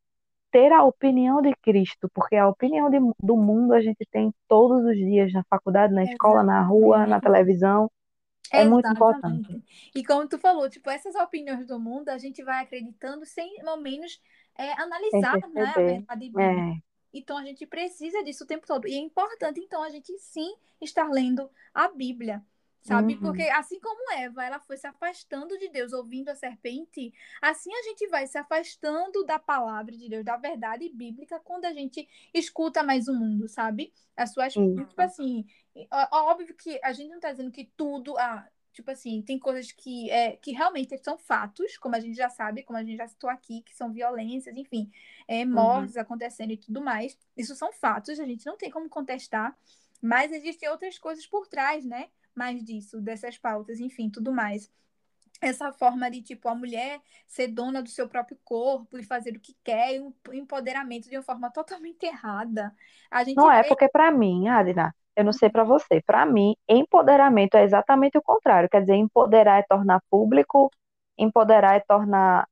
ter a opinião de Cristo, porque a opinião de, do mundo a gente tem todos os dias na faculdade, na escola, na rua, na televisão. É Exatamente. muito importante. E como tu falou, tipo, essas opiniões do mundo a gente vai acreditando sem, ao menos, é, analisar né, a verdade bíblica. É. Então a gente precisa disso o tempo todo. E é importante, então, a gente sim estar lendo a Bíblia sabe? Uhum. Porque assim como Eva, ela foi se afastando de Deus ouvindo a serpente, assim a gente vai se afastando da palavra de Deus, da verdade bíblica, quando a gente escuta mais o mundo, sabe? As suas, uhum. tipo assim, óbvio que a gente não tá dizendo que tudo, ah, tipo assim, tem coisas que, é, que realmente são fatos, como a gente já sabe, como a gente já citou aqui, que são violências, enfim, é, mortes uhum. acontecendo e tudo mais. Isso são fatos, a gente não tem como contestar, mas existem outras coisas por trás, né? Mais disso, dessas pautas, enfim, tudo mais. essa forma de, tipo, a mulher ser dona do seu próprio corpo e fazer o que quer, um empoderamento de uma forma totalmente errada. A gente Não é vê... porque para mim, Adina, eu não sei para você, para mim, empoderamento é exatamente o contrário. Quer dizer, empoderar é tornar público, empoderar é tornar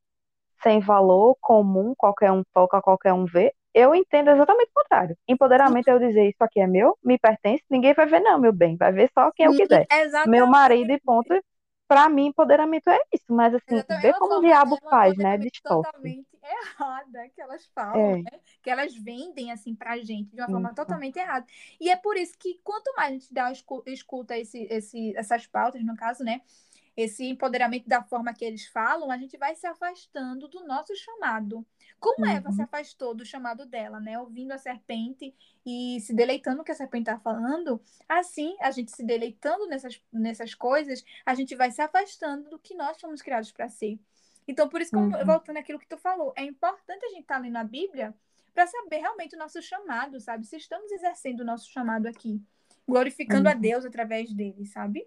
sem valor, comum, qualquer um toca, qualquer um vê. Eu entendo exatamente o contrário. Empoderamento é eu dizer isso aqui é meu, me pertence, ninguém vai ver não, meu bem, vai ver só quem eu quiser. Exatamente. Meu marido e ponto. Para mim, empoderamento é isso, mas assim, vê É como o diabo é faz, né? Distorce. totalmente errada que elas falam, É. né? Que elas vendem assim pra gente de uma forma Isso. totalmente errada. E é por isso que quanto mais a gente dá escu- escuta esse, esse, essas pautas, no caso, né? Esse empoderamento da forma que eles falam, a gente vai se afastando do nosso chamado. Como Eva se Uhum. afastou do chamado dela, né? Ouvindo a serpente e se deleitando no que a serpente está falando, assim, a gente se deleitando nessas, nessas coisas, a gente vai se afastando do que nós fomos criados para ser. Então, por isso, como, Uhum. voltando àquilo que tu falou, é importante a gente estar lendo a Bíblia para saber realmente o nosso chamado, sabe? Se estamos exercendo o nosso chamado aqui, glorificando a Uhum. Deus através dele, sabe?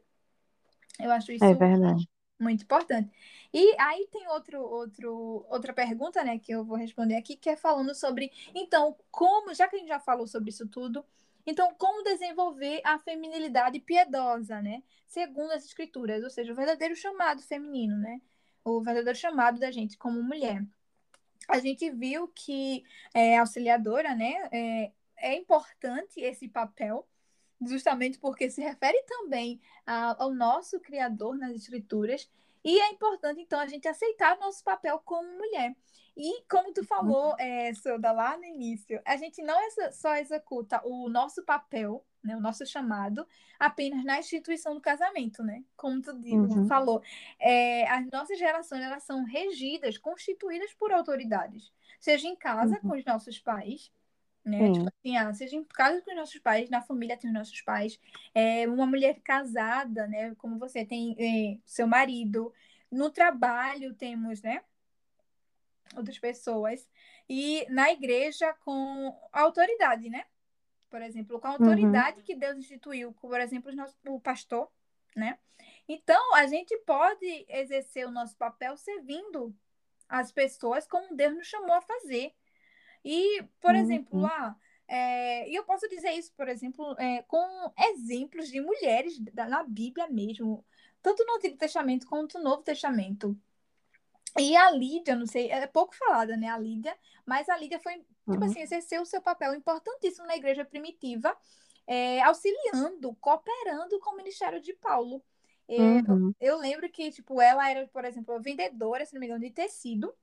Eu acho isso É verdade. muito importante. E aí tem outro, outro, outra pergunta, né, que eu vou responder aqui, que é falando sobre, então, como, já que a gente já falou sobre isso tudo, então, como desenvolver a feminilidade piedosa, né, segundo as escrituras, ou seja, o verdadeiro chamado feminino, né, o verdadeiro chamado da gente como mulher. A gente viu que é, auxiliadora, né, é, é importante esse papel, justamente porque se refere também a- ao nosso Criador nas Escrituras, e é importante, então, a gente aceitar o nosso papel como mulher. E como tu falou, é, Soda, lá no início, a gente não só executa o nosso papel, né, o nosso chamado, apenas na instituição do casamento, né? Como tu Uhum. falou, é, as nossas relações elas são regidas, constituídas por autoridades, seja em casa Uhum. com os nossos pais, né? Tipo assim, ah, seja em casa com os nossos pais, na família tem os nossos pais, é, uma mulher casada, né? Como você tem é, seu marido, no trabalho temos, né? Outras pessoas, e na igreja com autoridade, né? Por exemplo, com a autoridade que Deus instituiu, por exemplo, o, nosso, o pastor, né? Então, a gente pode exercer o nosso papel servindo as pessoas como Deus nos chamou a fazer. E, por Uhum. exemplo, lá, é, e eu posso dizer isso, por exemplo, é, com exemplos de mulheres da- na Bíblia mesmo, tanto no Antigo Testamento quanto no Novo Testamento. E a Lídia, não sei, é pouco falada, né, a Lídia, mas a Lídia foi, tipo Uhum. assim, exerceu o seu papel importantíssimo na igreja primitiva, é, auxiliando, cooperando com o ministério de Paulo. É, Uhum. eu lembro que, tipo, ela era, por exemplo, vendedora, se não me engano, de tecido,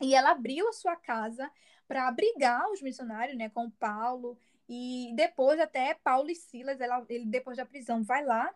e ela abriu a sua casa para abrigar os missionários, né, com Paulo, e depois até Paulo e Silas, ela, ele depois da prisão vai lá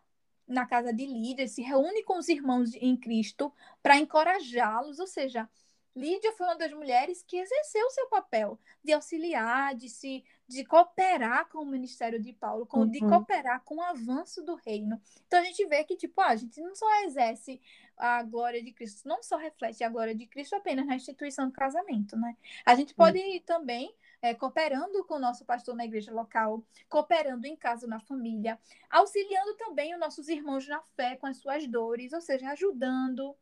na casa de Lídia, se reúne com os irmãos em Cristo para encorajá-los, ou seja, Lídia foi uma das mulheres que exerceu o seu papel de auxiliar, de se de cooperar com o ministério de Paulo, com, de Uhum. cooperar com o avanço do reino. Então a gente vê que tipo, ah, a gente não só exerce a glória de Cristo, não só reflete a glória de Cristo apenas na instituição do casamento, né? A gente pode ir também é, cooperando com o nosso pastor na igreja local, cooperando em casa na família, auxiliando também os nossos irmãos na fé com as suas dores, ou seja, ajudando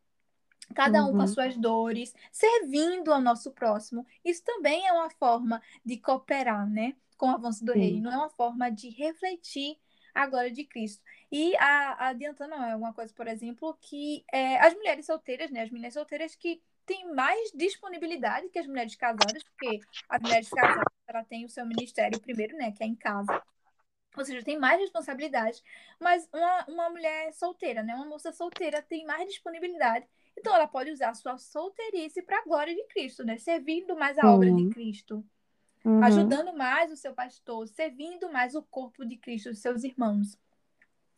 cada um com as Uhum. suas dores, servindo ao nosso próximo. Isso também é uma forma de cooperar, né, com o avanço do Sim. reino, é uma forma de refletir a glória de Cristo. E a, adiantando é uma coisa, por exemplo, que é, as mulheres solteiras, né, as meninas solteiras que têm mais disponibilidade que as mulheres casadas, porque as mulheres casadas ela tem o seu ministério primeiro, né, que é em casa. Ou seja, tem mais responsabilidade. Mas uma, uma mulher solteira, né? Uma moça solteira tem mais disponibilidade. Então ela pode usar a sua solteirice para a glória de Cristo, né? Servindo mais a Sim. obra de Cristo. Uhum. Ajudando mais o seu pastor, servindo mais o corpo de Cristo, os seus irmãos.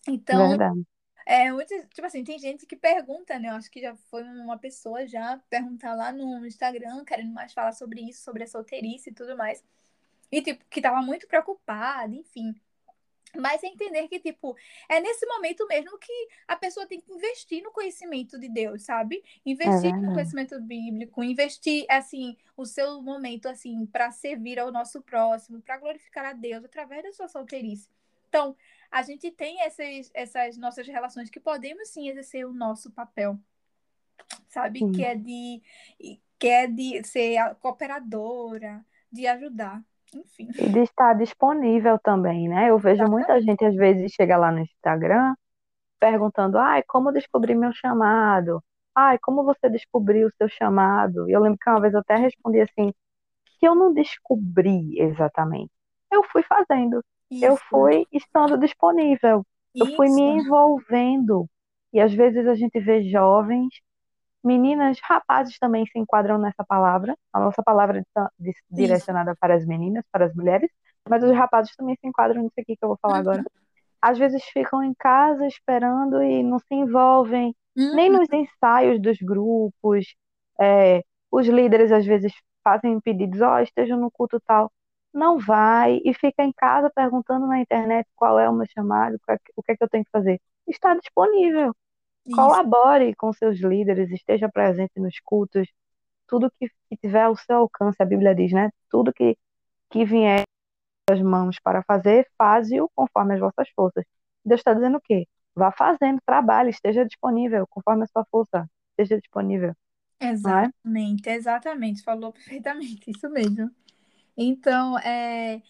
Então, Verdade. é tipo assim, tem gente que pergunta, né? Eu acho que já foi uma pessoa já perguntar lá no Instagram, querendo mais falar sobre isso, sobre a solteirice e tudo mais. E, tipo, que tava muito preocupada, enfim. Mas é entender que, tipo, é nesse momento mesmo que a pessoa tem que investir no conhecimento de Deus, sabe? Investir no conhecimento bíblico, investir, assim, o seu momento, assim, para servir ao nosso próximo, para glorificar a Deus através da sua solteirice. Então, a gente tem essas, essas nossas relações que podemos sim exercer o nosso papel, sabe? Sim. Que é de que é de ser a cooperadora, de ajudar, enfim. E de estar disponível também, né? Eu vejo muita Exatamente. gente às vezes chega lá no Instagram perguntando, ai, como descobrir meu chamado? Ai, como você descobriu o seu chamado? E eu lembro que uma vez eu até respondi assim, que eu não descobri exatamente. Eu fui fazendo, eu Isso, fui estando disponível, eu fui me isso, envolvendo. E às vezes a gente vê jovens, meninas, rapazes também se enquadram nessa palavra. A nossa palavra é direcionada para as meninas, para as mulheres, mas os rapazes também se enquadram nisso aqui que eu vou falar agora. Às vezes ficam em casa esperando e não se envolvem nem Uhum, nos ensaios dos grupos. É, os líderes às vezes fazem pedidos, ó, esteja no culto tal. Não vai e fica em casa perguntando na internet qual é o meu chamado, é- o que é que eu tenho que fazer. Está disponível. Isso, Colabore com seus líderes, esteja presente nos cultos, tudo que, que tiver ao seu alcance, a Bíblia diz, né? Tudo que, que vier das mãos para fazer, faze-o conforme as vossas forças. Deus está dizendo o quê? Vá fazendo, trabalhe, esteja disponível, conforme a sua força, esteja disponível, não é? exatamente, exatamente. Falou perfeitamente, isso mesmo. Então, é,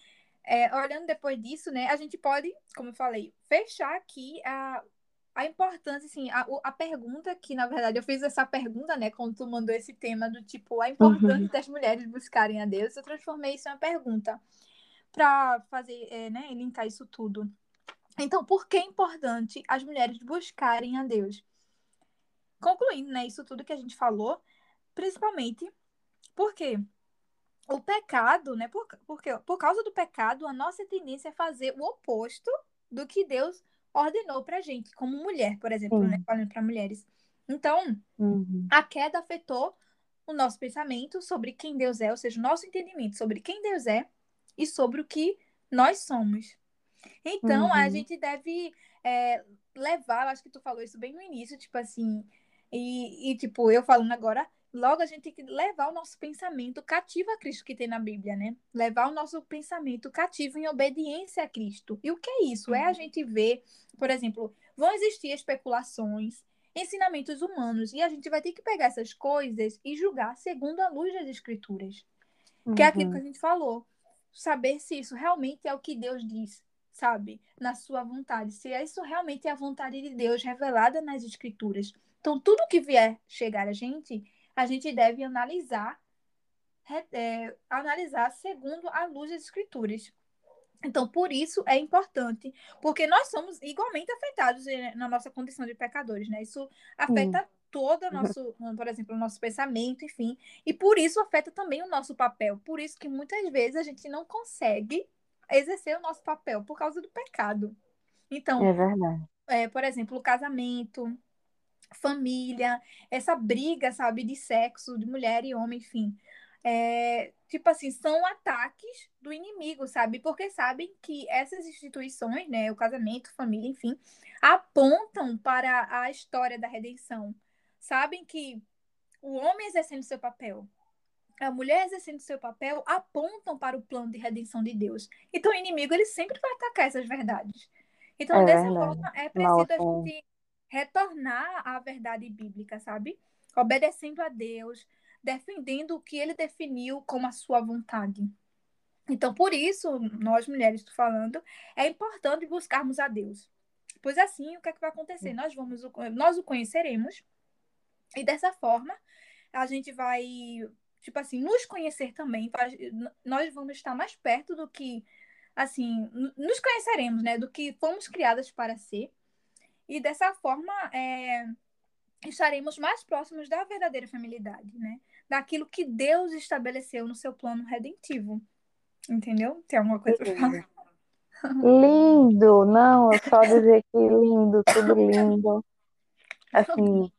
é, olhando depois disso, né, a gente pode, como eu falei, fechar aqui a, a importância, assim, a, a pergunta que, na verdade, eu fiz essa pergunta, né, quando tu mandou esse tema do tipo, a importância Uhum, das mulheres buscarem a Deus, eu transformei isso em uma pergunta para fazer, é, né, linkar isso tudo. Então, por que é importante as mulheres buscarem a Deus? Concluindo, né, isso tudo que a gente falou, principalmente porque o pecado, né, por, porque, por causa do pecado, a nossa tendência é fazer o oposto do que Deus ordenou pra gente, como mulher, por exemplo, né, falando para mulheres. Então, uhum, a queda afetou o nosso pensamento sobre quem Deus é, ou seja, o nosso entendimento sobre quem Deus é e sobre o que nós somos. Então, a uhum, gente deve é, levar, acho que tu falou isso bem no início, tipo assim, e, e, tipo, eu falando agora, logo a gente tem que levar o nosso pensamento cativo a Cristo que tem na Bíblia, né? Levar o nosso pensamento cativo em obediência a Cristo. E o que é isso? É a gente ver, por exemplo, vão existir especulações, ensinamentos humanos, e a gente vai ter que pegar essas coisas e julgar segundo a luz das Escrituras. Que é aquilo que a uhum, gente falou. Saber se isso realmente é o que Deus diz, sabe? Na sua vontade. Se isso realmente é a vontade de Deus revelada nas Escrituras. Então, tudo que vier chegar a gente, a gente deve analisar, é, analisar segundo a luz das Escrituras. Então, por isso é importante, porque nós somos igualmente afetados eh, na nossa condição de pecadores, né? Isso sim, afeta todo o nosso, por exemplo, o nosso pensamento, enfim, e por isso afeta também o nosso papel. Por isso que muitas vezes a gente não consegue exercer o nosso papel por causa do pecado. Então, é verdade. é, por exemplo, o casamento, família, essa briga, sabe, de sexo, de mulher e homem, enfim. É, tipo assim, são ataques do inimigo, sabe? Porque sabem que essas instituições, né, o casamento, família, enfim, apontam para a história da redenção. Sabem que o homem exercendo seu papel, a mulher exercendo seu papel, apontam para o plano de redenção de Deus. Então, o inimigo, ele sempre vai atacar essas verdades. Então, É dessa verdade. forma, é preciso a gente retornar à verdade bíblica, sabe? Obedecendo a Deus, defendendo o que ele definiu como a sua vontade. Então, por isso, nós mulheres, estou falando, é importante buscarmos a Deus. Pois assim, o que é que vai acontecer? Nós vamos, nós o conheceremos e dessa forma a gente vai, tipo assim, nos conhecer também. Nós vamos estar mais perto do que, assim, nos conheceremos, né? Do que fomos criadas para ser. E dessa forma, é, estaremos mais próximos da verdadeira familiaridade, né? Daquilo que Deus estabeleceu no seu plano redentivo. Entendeu? Tem alguma coisa para lindo. falar? Lindo, não, só dizer que lindo, tudo lindo. Assim,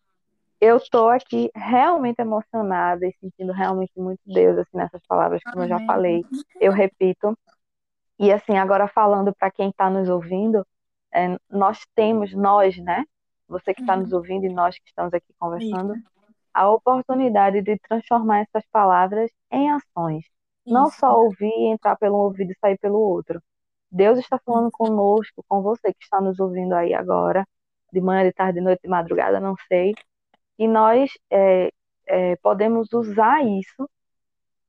eu tô aqui realmente emocionada e sentindo realmente muito Deus assim nessas palavras, como eu já Amém. falei. Eu repito. E assim, agora falando para quem está nos ouvindo, é, nós temos, nós, né? Você que está nos Uhum. ouvindo e nós que estamos aqui conversando, Isso, a oportunidade de transformar essas palavras em ações. Não isso, só ouvir, entrar pelo um ouvido e sair pelo outro. Deus está falando conosco, com você que está nos ouvindo aí agora, de manhã, de tarde, de noite, de madrugada, não sei. E nós é, é, podemos usar isso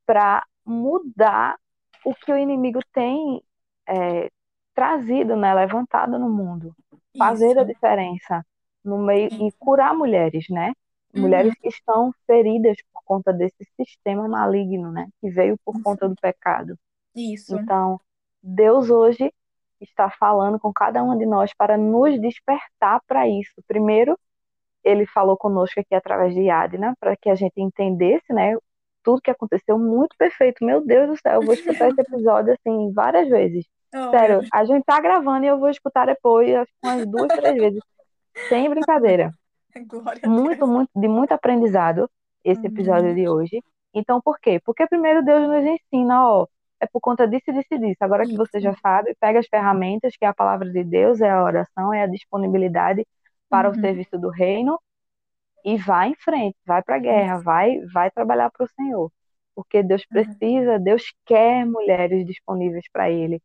para mudar o que o inimigo tem é, trazido, né, levantado no mundo, fazer Isso. a diferença no meio e curar mulheres, né? Uhum. Mulheres que estão feridas por conta desse sistema maligno, né? Que veio por conta do pecado. Isso. Então, Deus hoje está falando com cada uma de nós para nos despertar para isso. Primeiro, ele falou conosco aqui através de Adna, para que a gente entendesse, né, tudo que aconteceu muito perfeito. Meu Deus do céu, eu vou escutar esse (laughs) episódio assim várias vezes. Sério, meu a gente tá gravando e eu vou escutar depois, acho que umas duas, três vezes. Sem brincadeira. (laughs) Glória Muito, muito, de muito aprendizado esse episódio Uhum. de hoje. Então, por quê? Porque primeiro Deus nos ensina, ó, é por conta disso, disso e disso. Agora que você já sabe, pega as ferramentas, que é a palavra de Deus, é a oração, é a disponibilidade para o Uhum. serviço do reino e vai em frente, vai para a guerra, vai, vai trabalhar para o Senhor. Porque Deus Uhum. precisa, Deus quer mulheres disponíveis para Ele.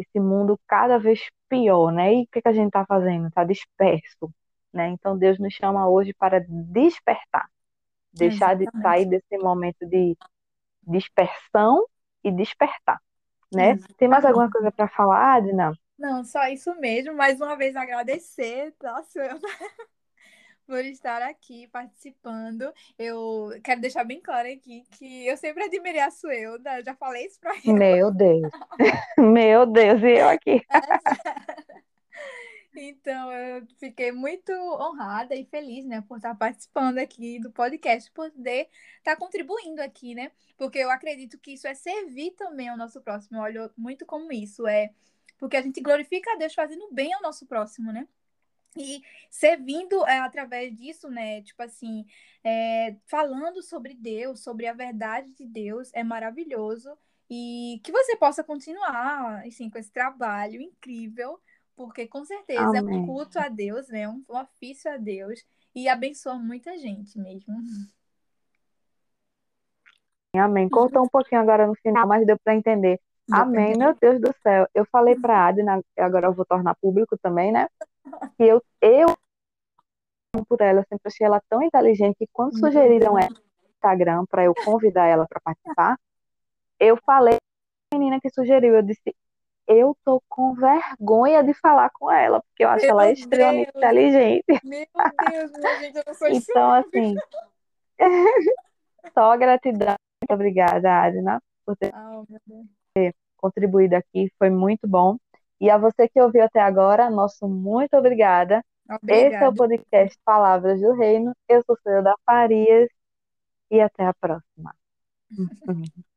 Esse mundo cada vez pior, né? E o que que a gente está fazendo? Está disperso, né? Então Deus nos chama hoje para despertar, deixar de Exatamente. sair desse momento de dispersão e despertar, né? Tem mais alguma Exatamente. coisa para falar, Adina? Não, só isso mesmo. Mais uma vez agradecer, tá, Suel, (laughs) por estar aqui participando. Eu quero deixar bem claro aqui que eu sempre admirei a Suelda, já falei isso pra ela. Meu Deus, (laughs) meu Deus, e eu aqui. (laughs) Então, eu fiquei muito honrada e feliz, né, por estar participando aqui do podcast, poder estar contribuindo aqui, né? Porque eu acredito que isso é servir também ao nosso próximo. Eu olho muito como isso, é porque a gente glorifica a Deus fazendo bem ao nosso próximo, né? E servindo é, através disso, né? Tipo assim, é, falando sobre Deus, sobre a verdade de Deus, é maravilhoso. E que você possa continuar, assim, com esse trabalho incrível, porque com certeza é um Amém. culto a Deus, né? Um, um ofício a Deus. E abençoa muita gente mesmo. Amém. Cortou um pouquinho agora no final, mas deu para entender. Amém, meu Deus do céu. Eu falei para a (laughs) Adina, agora eu vou tornar público também, né? Eu, eu por ela, eu sempre achei ela tão inteligente que quando Meu sugeriram ela no Instagram para eu convidar ela para participar, eu falei pra menina que sugeriu, eu disse, eu tô com vergonha de falar com ela, porque eu acho ela Meu extremamente Deus. inteligente. Meu Deus, minha gente, eu não sou. Então, assim, (laughs) só gratidão. Muito obrigada, Adina, por ter Deus. contribuído aqui, foi muito bom. E a você que ouviu até agora, nosso muito obrigada. Esse é o podcast Palavras do Reino. Eu sou Ceuda Farias e até a próxima. (laughs)